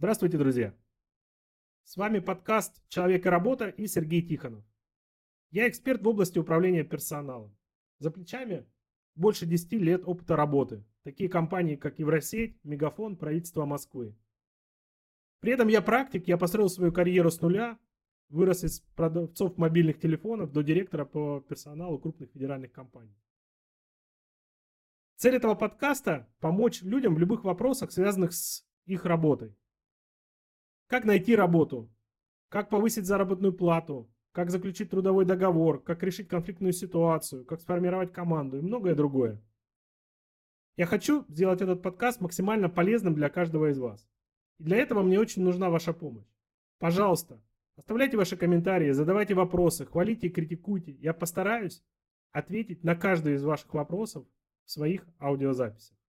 Здравствуйте, друзья! С вами подкаст «Человек и работа» и Сергей Тихонов. Я эксперт в области управления персоналом. За плечами больше 10 лет опыта работы. Такие компании, как Евросеть, Мегафон, правительство Москвы. При этом я практик, я построил свою карьеру с нуля, вырос из продавцов мобильных телефонов до директора по персоналу крупных федеральных компаний. Цель этого подкаста – помочь людям в любых вопросах, связанных с их работой. Как найти работу? Как повысить заработную плату? Как заключить трудовой договор? Как решить конфликтную ситуацию? Как сформировать команду? И многое другое. Я хочу сделать этот подкаст максимально полезным для каждого из вас. И для этого мне очень нужна ваша помощь. Пожалуйста, оставляйте ваши комментарии, задавайте вопросы, хвалите и критикуйте. Я постараюсь ответить на каждый из ваших вопросов в своих аудиозаписях.